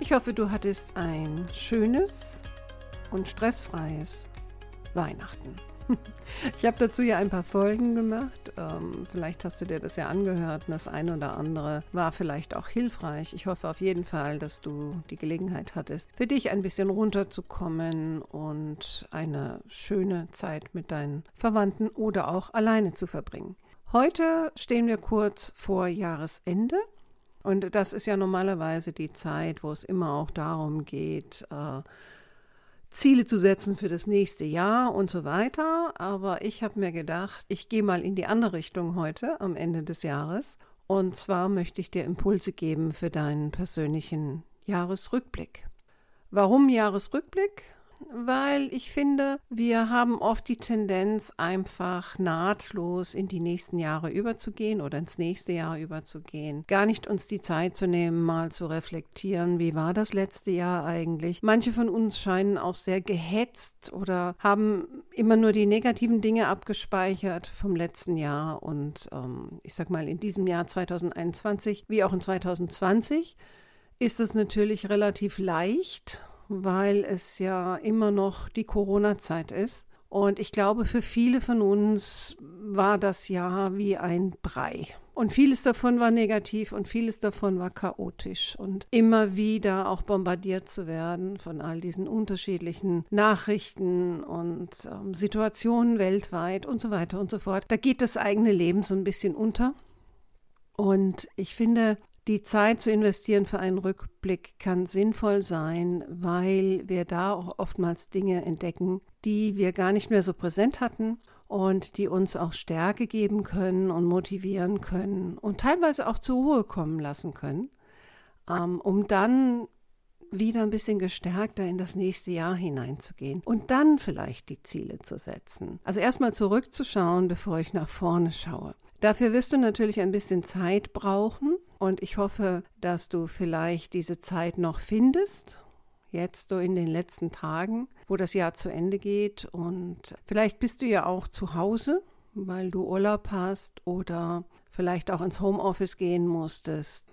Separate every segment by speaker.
Speaker 1: Ich hoffe, du hattest ein schönes und stressfreies Weihnachten. Ich habe dazu ja ein paar Folgen gemacht. Ähm, vielleicht hast du dir das ja angehört und das eine oder andere war vielleicht auch hilfreich. Ich hoffe auf jeden Fall, dass du die Gelegenheit hattest, für dich ein bisschen runterzukommen und eine schöne Zeit mit deinen Verwandten oder auch alleine zu verbringen. Heute stehen wir kurz vor Jahresende. Und das ist ja normalerweise die Zeit, wo es immer auch darum geht, äh, Ziele zu setzen für das nächste Jahr und so weiter. Aber ich habe mir gedacht, ich gehe mal in die andere Richtung heute am Ende des Jahres. Und zwar möchte ich dir Impulse geben für deinen persönlichen Jahresrückblick. Warum Jahresrückblick? Weil ich finde, wir haben oft die Tendenz, einfach nahtlos in die nächsten Jahre überzugehen oder ins nächste Jahr überzugehen. Gar nicht uns die Zeit zu nehmen, mal zu reflektieren, wie war das letzte Jahr eigentlich. Manche von uns scheinen auch sehr gehetzt oder haben immer nur die negativen Dinge abgespeichert vom letzten Jahr. Und ähm, ich sag mal, in diesem Jahr 2021 wie auch in 2020 ist es natürlich relativ leicht weil es ja immer noch die Corona-Zeit ist. Und ich glaube, für viele von uns war das Jahr wie ein Brei. Und vieles davon war negativ und vieles davon war chaotisch. Und immer wieder auch bombardiert zu werden von all diesen unterschiedlichen Nachrichten und ähm, Situationen weltweit und so weiter und so fort. Da geht das eigene Leben so ein bisschen unter. Und ich finde, die Zeit zu investieren für einen Rückblick kann sinnvoll sein, weil wir da auch oftmals Dinge entdecken, die wir gar nicht mehr so präsent hatten und die uns auch Stärke geben können und motivieren können und teilweise auch zur Ruhe kommen lassen können, ähm, um dann wieder ein bisschen gestärkter in das nächste Jahr hineinzugehen und dann vielleicht die Ziele zu setzen. Also erstmal zurückzuschauen, bevor ich nach vorne schaue. Dafür wirst du natürlich ein bisschen Zeit brauchen und ich hoffe, dass du vielleicht diese Zeit noch findest jetzt so in den letzten Tagen, wo das Jahr zu Ende geht. Und vielleicht bist du ja auch zu Hause, weil du Urlaub hast oder vielleicht auch ins Homeoffice gehen musstest.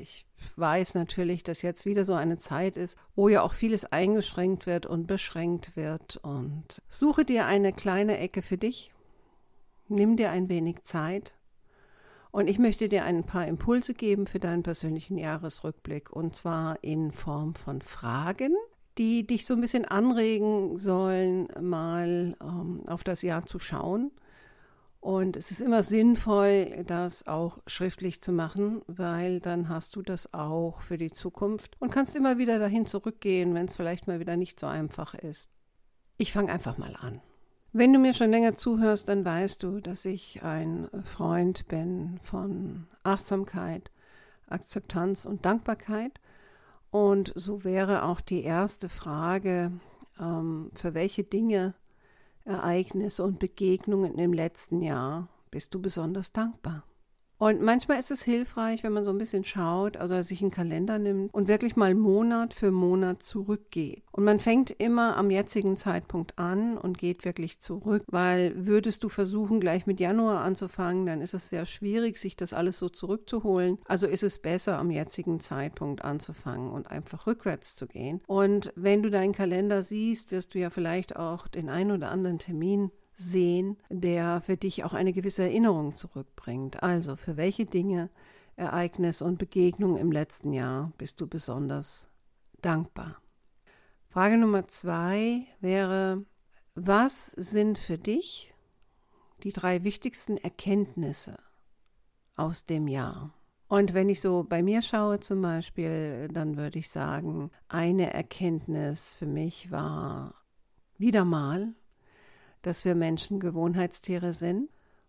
Speaker 1: Ich weiß natürlich, dass jetzt wieder so eine Zeit ist, wo ja auch vieles eingeschränkt wird und beschränkt wird. Und suche dir eine kleine Ecke für dich, Nimm dir ein wenig Zeit und ich möchte dir ein paar Impulse geben für deinen persönlichen Jahresrückblick und zwar in Form von Fragen, die dich so ein bisschen anregen sollen, mal ähm, auf das Jahr zu schauen. Und es ist immer sinnvoll, das auch schriftlich zu machen, weil dann hast du das auch für die Zukunft und kannst immer wieder dahin zurückgehen, wenn es vielleicht mal wieder nicht so einfach ist. Ich fange einfach mal an. Wenn du mir schon länger zuhörst, dann weißt du, dass ich ein Freund bin von Achtsamkeit, Akzeptanz und Dankbarkeit. Und so wäre auch die erste Frage, ähm, für welche Dinge, Ereignisse und Begegnungen im letzten Jahr bist du besonders dankbar? Und manchmal ist es hilfreich, wenn man so ein bisschen schaut, also sich einen Kalender nimmt und wirklich mal Monat für Monat zurückgeht. Und man fängt immer am jetzigen Zeitpunkt an und geht wirklich zurück, weil würdest du versuchen, gleich mit Januar anzufangen, dann ist es sehr schwierig, sich das alles so zurückzuholen. Also ist es besser, am jetzigen Zeitpunkt anzufangen und einfach rückwärts zu gehen. Und wenn du deinen Kalender siehst, wirst du ja vielleicht auch den einen oder anderen Termin sehen, der für dich auch eine gewisse Erinnerung zurückbringt. Also für welche Dinge, Ereignisse und Begegnungen im letzten Jahr bist du besonders dankbar? Frage Nummer zwei wäre, was sind für dich die drei wichtigsten Erkenntnisse aus dem Jahr? Und wenn ich so bei mir schaue zum Beispiel, dann würde ich sagen, eine Erkenntnis für mich war wieder mal, dass wir Menschen Gewohnheitstiere sind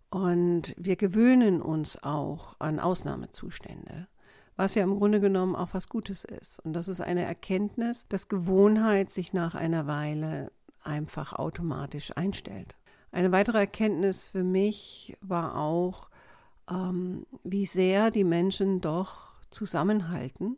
Speaker 1: und wir gewöhnen uns auch an Ausnahmezustände. was ja im Grunde genommen auch was Gutes ist. Und das ist eine Erkenntnis, dass Gewohnheit sich nach einer Weile einfach automatisch einstellt. Eine weitere Erkenntnis für mich war auch, ähm, wie sehr die Menschen doch zusammenhalten,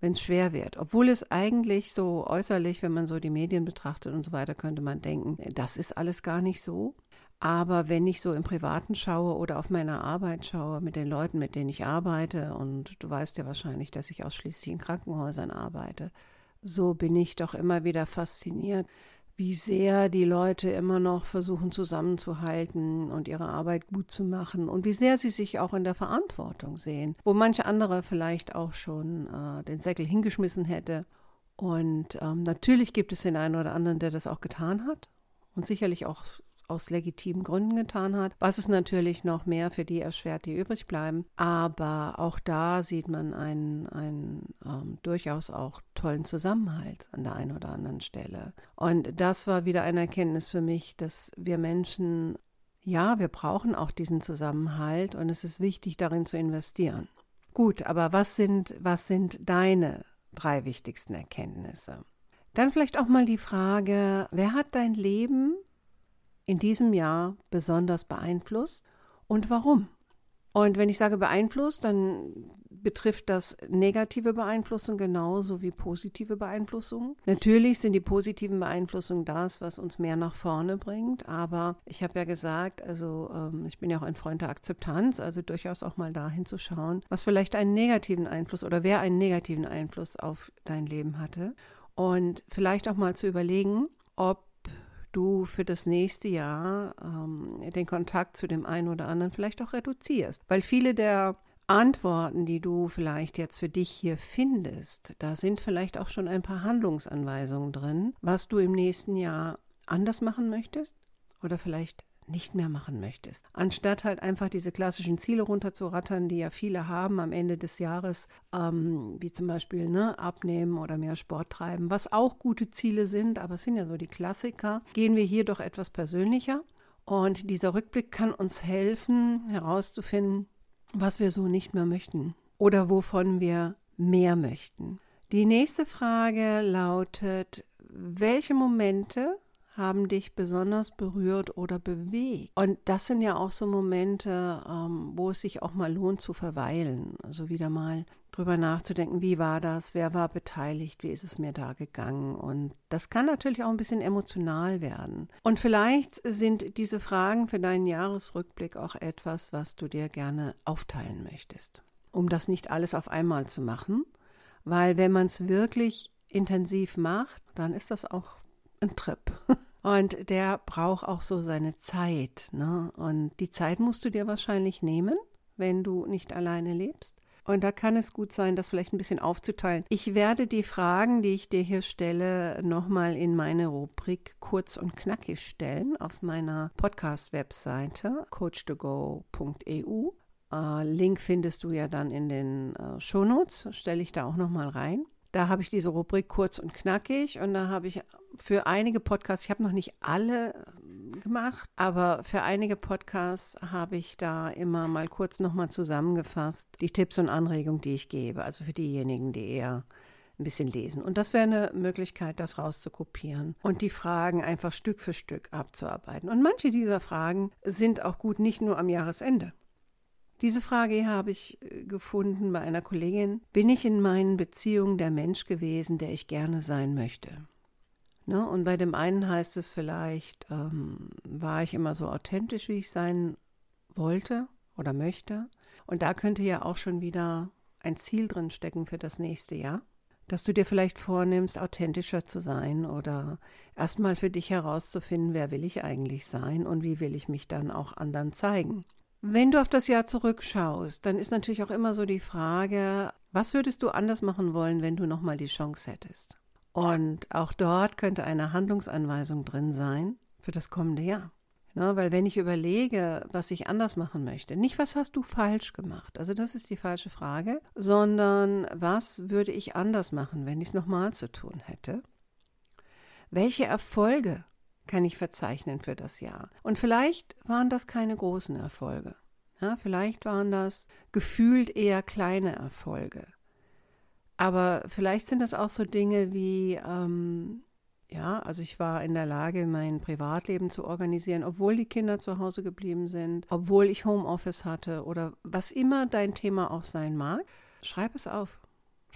Speaker 1: wenn es schwer wird. Obwohl es eigentlich so äußerlich, wenn man so die Medien betrachtet und so weiter, könnte man denken, das ist alles gar nicht so. Aber wenn ich so im Privaten schaue oder auf meine Arbeit schaue, mit den Leuten, mit denen ich arbeite, und du weißt ja wahrscheinlich, dass ich ausschließlich in Krankenhäusern arbeite, so bin ich doch immer wieder fasziniert, wie sehr die Leute immer noch versuchen zusammenzuhalten und ihre Arbeit gut zu machen und wie sehr sie sich auch in der Verantwortung sehen, wo manche andere vielleicht auch schon äh, den Säckel hingeschmissen hätte. Und ähm, natürlich gibt es den einen oder anderen, der das auch getan hat und sicherlich auch aus legitimen Gründen getan hat, was es natürlich noch mehr für die erschwert, die übrig bleiben. Aber auch da sieht man einen, einen ähm, durchaus auch tollen Zusammenhalt an der einen oder anderen Stelle. Und das war wieder eine Erkenntnis für mich, dass wir Menschen, ja, wir brauchen auch diesen Zusammenhalt und es ist wichtig, darin zu investieren. Gut, aber was sind, was sind deine drei wichtigsten Erkenntnisse? Dann vielleicht auch mal die Frage, wer hat dein Leben in diesem Jahr besonders beeinflusst und warum? Und wenn ich sage beeinflusst, dann betrifft das negative Beeinflussung genauso wie positive Beeinflussung. Natürlich sind die positiven Beeinflussungen das, was uns mehr nach vorne bringt, aber ich habe ja gesagt, also ähm, ich bin ja auch ein Freund der Akzeptanz, also durchaus auch mal dahin zu schauen, was vielleicht einen negativen Einfluss oder wer einen negativen Einfluss auf dein Leben hatte und vielleicht auch mal zu überlegen, ob du für das nächste Jahr ähm, den Kontakt zu dem einen oder anderen vielleicht auch reduzierst. Weil viele der Antworten, die du vielleicht jetzt für dich hier findest, da sind vielleicht auch schon ein paar Handlungsanweisungen drin, was du im nächsten Jahr anders machen möchtest oder vielleicht nicht mehr machen möchtest. Anstatt halt einfach diese klassischen Ziele runterzurattern, die ja viele haben am Ende des Jahres, ähm, wie zum Beispiel ne, abnehmen oder mehr Sport treiben, was auch gute Ziele sind, aber es sind ja so die Klassiker, gehen wir hier doch etwas persönlicher. Und dieser Rückblick kann uns helfen, herauszufinden, was wir so nicht mehr möchten oder wovon wir mehr möchten. Die nächste Frage lautet, welche Momente haben dich besonders berührt oder bewegt? Und das sind ja auch so Momente, ähm, wo es sich auch mal lohnt zu verweilen. Also wieder mal drüber nachzudenken, wie war das, wer war beteiligt, wie ist es mir da gegangen. Und das kann natürlich auch ein bisschen emotional werden. Und vielleicht sind diese Fragen für deinen Jahresrückblick auch etwas, was du dir gerne aufteilen möchtest, um das nicht alles auf einmal zu machen. Weil wenn man es wirklich intensiv macht, dann ist das auch ein Trip. Und der braucht auch so seine Zeit. Ne? Und die Zeit musst du dir wahrscheinlich nehmen, wenn du nicht alleine lebst. Und da kann es gut sein, das vielleicht ein bisschen aufzuteilen. Ich werde die Fragen, die ich dir hier stelle, nochmal in meine Rubrik kurz und knackig stellen auf meiner Podcast-Webseite coach2go.eu. Äh, Link findest du ja dann in den äh, Shownotes, stelle ich da auch nochmal rein. Da habe ich diese Rubrik kurz und knackig und da habe ich für einige Podcasts, ich habe noch nicht alle äh, gemacht, aber für einige Podcasts habe ich da immer mal kurz nochmal zusammengefasst, die Tipps und Anregungen, die ich gebe. Also für diejenigen, die eher ein bisschen lesen. Und das wäre eine Möglichkeit, das rauszukopieren und die Fragen einfach Stück für Stück abzuarbeiten. Und manche dieser Fragen sind auch gut, nicht nur am Jahresende. Diese Frage habe ich äh, gefunden bei einer Kollegin. Bin ich in meinen Beziehungen der Mensch gewesen, der ich gerne sein möchte? Ne? Und bei dem einen heißt es vielleicht, ähm, war ich immer so authentisch, wie ich sein wollte oder möchte. Und da könnte ja auch schon wieder ein Ziel drin stecken für das nächste Jahr, dass du dir vielleicht vornimmst, authentischer zu sein oder erstmal für dich herauszufinden, wer will ich eigentlich sein und wie will ich mich dann auch anderen zeigen. Wenn du auf das Jahr zurückschaust, dann ist natürlich auch immer so die Frage, was würdest du anders machen wollen, wenn du nochmal die Chance hättest? Und auch dort könnte eine Handlungsanweisung drin sein für das kommende Jahr. Ja, weil wenn ich überlege, was ich anders machen möchte, nicht was hast du falsch gemacht, also das ist die falsche Frage, sondern was würde ich anders machen, wenn ich es nochmal zu tun hätte? Welche Erfolge kann ich verzeichnen für das Jahr? Und vielleicht waren das keine großen Erfolge. Ja, vielleicht waren das gefühlt eher kleine Erfolge. Aber vielleicht sind das auch so Dinge wie, ähm, ja, also ich war in der Lage, mein Privatleben zu organisieren, obwohl die Kinder zu Hause geblieben sind, obwohl ich Homeoffice hatte oder was immer dein Thema auch sein mag. Schreib es auf.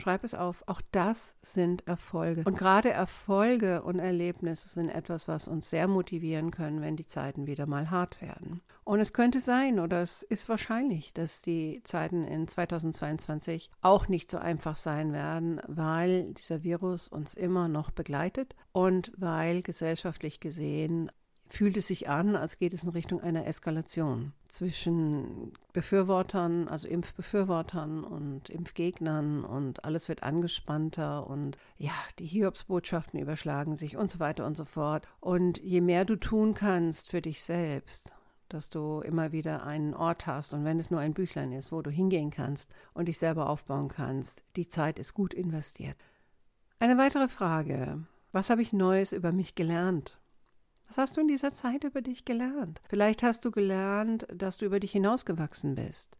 Speaker 1: Schreib es auf. Auch das sind Erfolge. Und gerade Erfolge und Erlebnisse sind etwas, was uns sehr motivieren können, wenn die Zeiten wieder mal hart werden. Und es könnte sein oder es ist wahrscheinlich, dass die Zeiten in 2022 auch nicht so einfach sein werden, weil dieser Virus uns immer noch begleitet und weil gesellschaftlich gesehen fühlt es sich an, als geht es in Richtung einer Eskalation zwischen Befürwortern, also Impfbefürwortern und Impfgegnern und alles wird angespannter und ja, die Hiobsbotschaften überschlagen sich und so weiter und so fort. Und je mehr du tun kannst für dich selbst, dass du immer wieder einen Ort hast und wenn es nur ein Büchlein ist, wo du hingehen kannst und dich selber aufbauen kannst, die Zeit ist gut investiert. Eine weitere Frage. Was habe ich Neues über mich gelernt? Was hast du in dieser Zeit über dich gelernt? Vielleicht hast du gelernt, dass du über dich hinausgewachsen bist.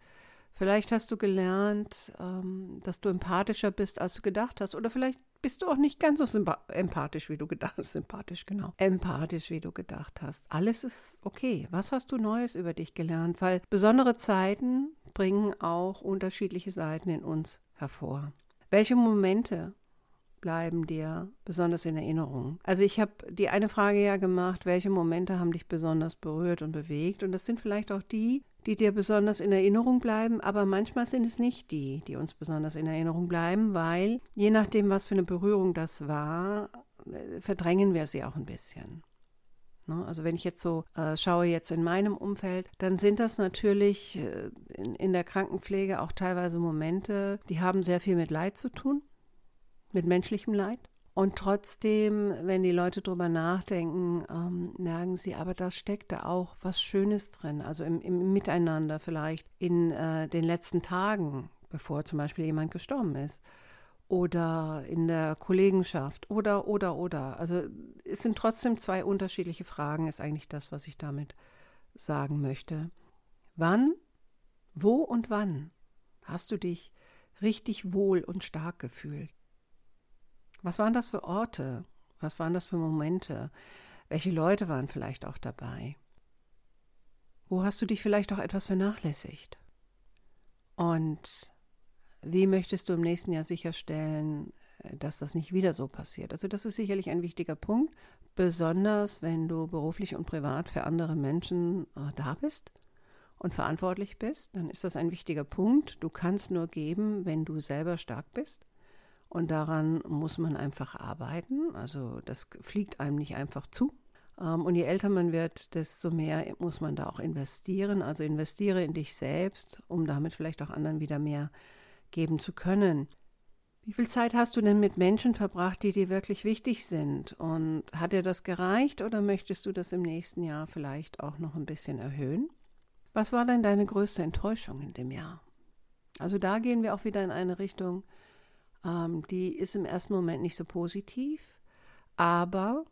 Speaker 1: Vielleicht hast du gelernt, ähm, dass du empathischer bist, als du gedacht hast. Oder vielleicht bist du auch nicht ganz so empathisch, wie du gedacht hast. Sympathisch, genau. Empathisch, wie du gedacht hast. Alles ist okay. Was hast du Neues über dich gelernt? Weil besondere Zeiten bringen auch unterschiedliche Seiten in uns hervor. Welche Momente bleiben dir besonders in Erinnerung? Also ich habe die eine Frage ja gemacht, welche Momente haben dich besonders berührt und bewegt? Und das sind vielleicht auch die, die dir besonders in Erinnerung bleiben, aber manchmal sind es nicht die, die uns besonders in Erinnerung bleiben, weil je nachdem, was für eine Berührung das war, äh, verdrängen wir sie auch ein bisschen. Ne? Also wenn ich jetzt so äh, schaue jetzt in meinem Umfeld, dann sind das natürlich äh, in, in der Krankenpflege auch teilweise Momente, die haben sehr viel mit Leid zu tun mit menschlichem Leid. Und trotzdem, wenn die Leute drüber nachdenken, ähm, merken sie, aber da steckt da auch was Schönes drin, also im, im Miteinander vielleicht in äh, den letzten Tagen, bevor zum Beispiel jemand gestorben ist oder in der Kollegenschaft oder, oder, oder. Also es sind trotzdem zwei unterschiedliche Fragen, ist eigentlich das, was ich damit sagen möchte. Wann, wo und wann hast du dich richtig wohl und stark gefühlt? Was waren das für Orte? Was waren das für Momente? Welche Leute waren vielleicht auch dabei? Wo hast du dich vielleicht auch etwas vernachlässigt? Und wie möchtest du im nächsten Jahr sicherstellen, dass das nicht wieder so passiert? Also das ist sicherlich ein wichtiger Punkt, besonders wenn du beruflich und privat für andere Menschen äh, da bist und verantwortlich bist, dann ist das ein wichtiger Punkt. Du kannst nur geben, wenn du selber stark bist. Und daran muss man einfach arbeiten. Also das fliegt einem nicht einfach zu. Ähm, und je älter man wird, desto mehr muss man da auch investieren. Also investiere in dich selbst, um damit vielleicht auch anderen wieder mehr geben zu können. Wie viel Zeit hast du denn mit Menschen verbracht, die dir wirklich wichtig sind? Und hat dir das gereicht oder möchtest du das im nächsten Jahr vielleicht auch noch ein bisschen erhöhen? Was war denn deine größte Enttäuschung in dem Jahr? Also da gehen wir auch wieder in eine Richtung, ähm, die ist im ersten Moment nicht so positiv, aber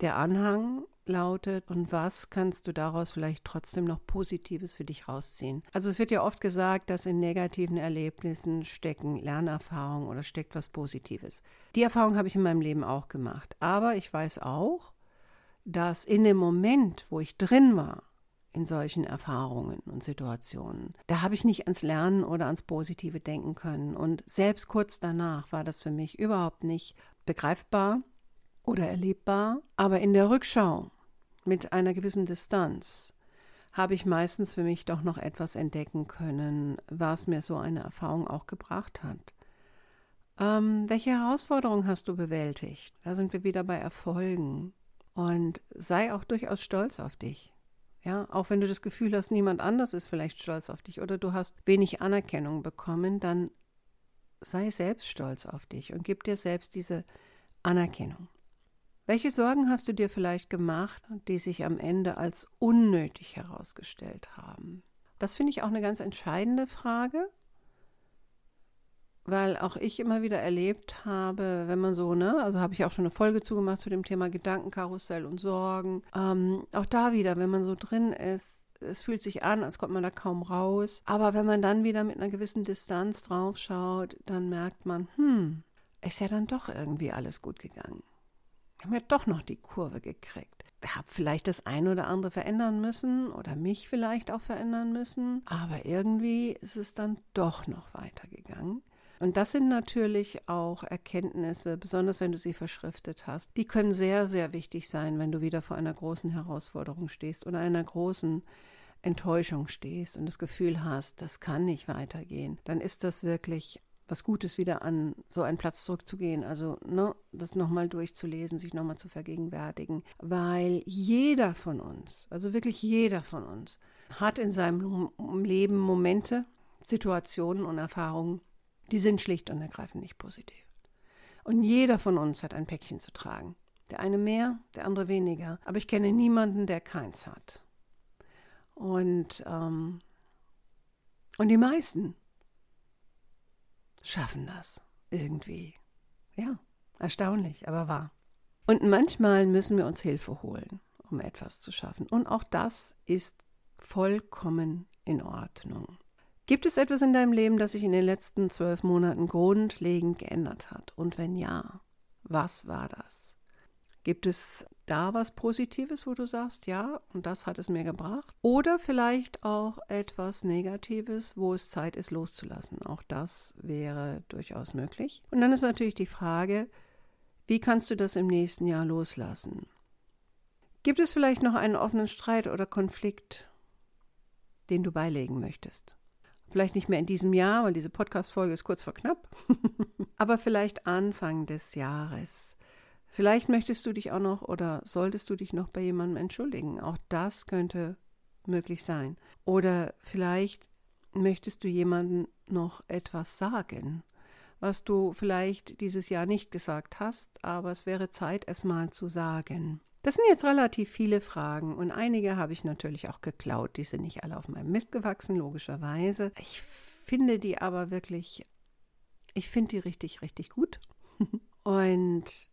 Speaker 1: der Anhang lautet, und was kannst du daraus vielleicht trotzdem noch Positives für dich rausziehen? Also es wird ja oft gesagt, dass in negativen Erlebnissen stecken Lernerfahrungen oder steckt was Positives. Die Erfahrung habe ich in meinem Leben auch gemacht. Aber ich weiß auch, dass in dem Moment, wo ich drin war, in solchen Erfahrungen und Situationen. Da habe ich nicht ans Lernen oder ans Positive denken können. Und selbst kurz danach war das für mich überhaupt nicht begreifbar oder erlebbar. Aber in der Rückschau mit einer gewissen Distanz habe ich meistens für mich doch noch etwas entdecken können, was mir so eine Erfahrung auch gebracht hat. Ähm, welche Herausforderungen hast du bewältigt? Da sind wir wieder bei Erfolgen. Und sei auch durchaus stolz auf dich. Ja, auch wenn du das Gefühl hast, niemand anders ist vielleicht stolz auf dich oder du hast wenig Anerkennung bekommen, dann sei selbst stolz auf dich und gib dir selbst diese Anerkennung. Welche Sorgen hast du dir vielleicht gemacht, die sich am Ende als unnötig herausgestellt haben? Das finde ich auch eine ganz entscheidende Frage, weil auch ich immer wieder erlebt habe, wenn man so, ne, also habe ich auch schon eine Folge zugemacht zu dem Thema Gedankenkarussell und Sorgen. Ähm, auch da wieder, wenn man so drin ist, es fühlt sich an, als kommt man da kaum raus. Aber wenn man dann wieder mit einer gewissen Distanz drauf schaut, dann merkt man, hm, ist ja dann doch irgendwie alles gut gegangen. Wir haben ja doch noch die Kurve gekriegt. Ich habe vielleicht das eine oder andere verändern müssen oder mich vielleicht auch verändern müssen, aber irgendwie ist es dann doch noch weitergegangen. Und das sind natürlich auch Erkenntnisse, besonders wenn du sie verschriftet hast. Die können sehr, sehr wichtig sein, wenn du wieder vor einer großen Herausforderung stehst oder einer großen Enttäuschung stehst und das Gefühl hast, das kann nicht weitergehen. Dann ist das wirklich was Gutes, wieder an so einen Platz zurückzugehen. Also ne, das nochmal durchzulesen, sich nochmal zu vergegenwärtigen. Weil jeder von uns, also wirklich jeder von uns, hat in seinem Leben Momente, Situationen und Erfahrungen, die sind schlicht und ergreifend nicht positiv. Und jeder von uns hat ein Päckchen zu tragen. Der eine mehr, der andere weniger. Aber ich kenne niemanden, der keins hat. Und, ähm, und die meisten schaffen das irgendwie. Ja, erstaunlich, aber wahr. Und manchmal müssen wir uns Hilfe holen, um etwas zu schaffen. Und auch das ist vollkommen in Ordnung. Gibt es etwas in deinem Leben, das sich in den letzten zwölf Monaten grundlegend geändert hat? Und wenn ja, was war das? Gibt es da was Positives, wo du sagst, ja, und das hat es mir gebracht? Oder vielleicht auch etwas Negatives, wo es Zeit ist, loszulassen. Auch das wäre durchaus möglich. Und dann ist natürlich die Frage, wie kannst du das im nächsten Jahr loslassen? Gibt es vielleicht noch einen offenen Streit oder Konflikt, den du beilegen möchtest? Vielleicht nicht mehr in diesem Jahr, weil diese Podcast-Folge ist kurz vor knapp, aber vielleicht Anfang des Jahres. Vielleicht möchtest du dich auch noch oder solltest du dich noch bei jemandem entschuldigen. Auch das könnte möglich sein. Oder vielleicht möchtest du jemandem noch etwas sagen, was du vielleicht dieses Jahr nicht gesagt hast, aber es wäre Zeit, es mal zu sagen. Das sind jetzt relativ viele Fragen und einige habe ich natürlich auch geklaut. Die sind nicht alle auf meinem Mist gewachsen, logischerweise. Ich finde die aber wirklich, ich finde die richtig, richtig gut. und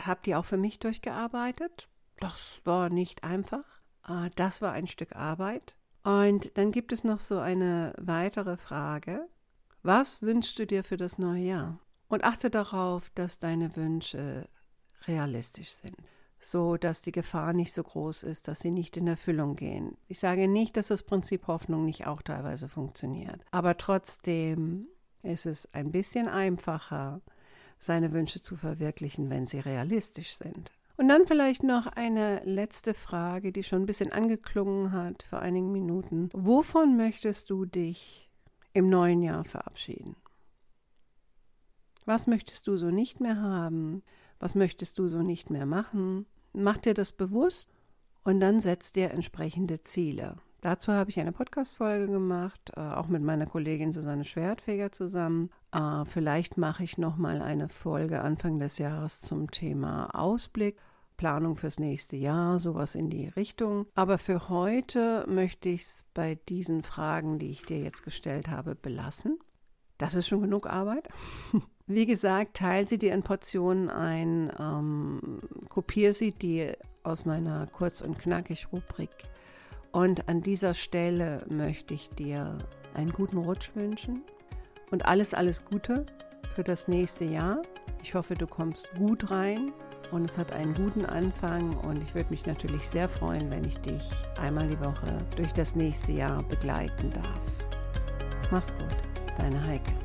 Speaker 1: habe die auch für mich durchgearbeitet. Das war nicht einfach. Äh, das war ein Stück Arbeit. Und dann gibt es noch so eine weitere Frage. Was wünschst du dir für das neue Jahr? Und achte darauf, dass deine Wünsche realistisch sind so dass die Gefahr nicht so groß ist, dass sie nicht in Erfüllung gehen. Ich sage nicht, dass das Prinzip Hoffnung nicht auch teilweise funktioniert, aber trotzdem ist es ein bisschen einfacher, seine Wünsche zu verwirklichen, wenn sie realistisch sind. Und dann vielleicht noch eine letzte Frage, die schon ein bisschen angeklungen hat vor einigen Minuten. Wovon möchtest du dich im neuen Jahr verabschieden? Was möchtest du so nicht mehr haben? Was möchtest du so nicht mehr machen? Mach dir das bewusst und dann setz dir entsprechende Ziele. Dazu habe ich eine Podcast-Folge gemacht, äh, auch mit meiner Kollegin Susanne Schwertfeger zusammen. Äh, vielleicht mache ich nochmal eine Folge Anfang des Jahres zum Thema Ausblick. Planung fürs nächste Jahr, sowas in die Richtung. Aber für heute möchte ich es bei diesen Fragen, die ich dir jetzt gestellt habe, belassen. Das ist schon genug Arbeit. Wie gesagt, teile sie dir in Portionen ein, ähm, kopiere sie dir aus meiner Kurz- und Knackig-Rubrik. Und an dieser Stelle möchte ich dir einen guten Rutsch wünschen und alles, alles Gute für das nächste Jahr. Ich hoffe, du kommst gut rein und es hat einen guten Anfang und ich würde mich natürlich sehr freuen, wenn ich dich einmal die Woche durch das nächste Jahr begleiten darf. Mach's gut, deine Heike.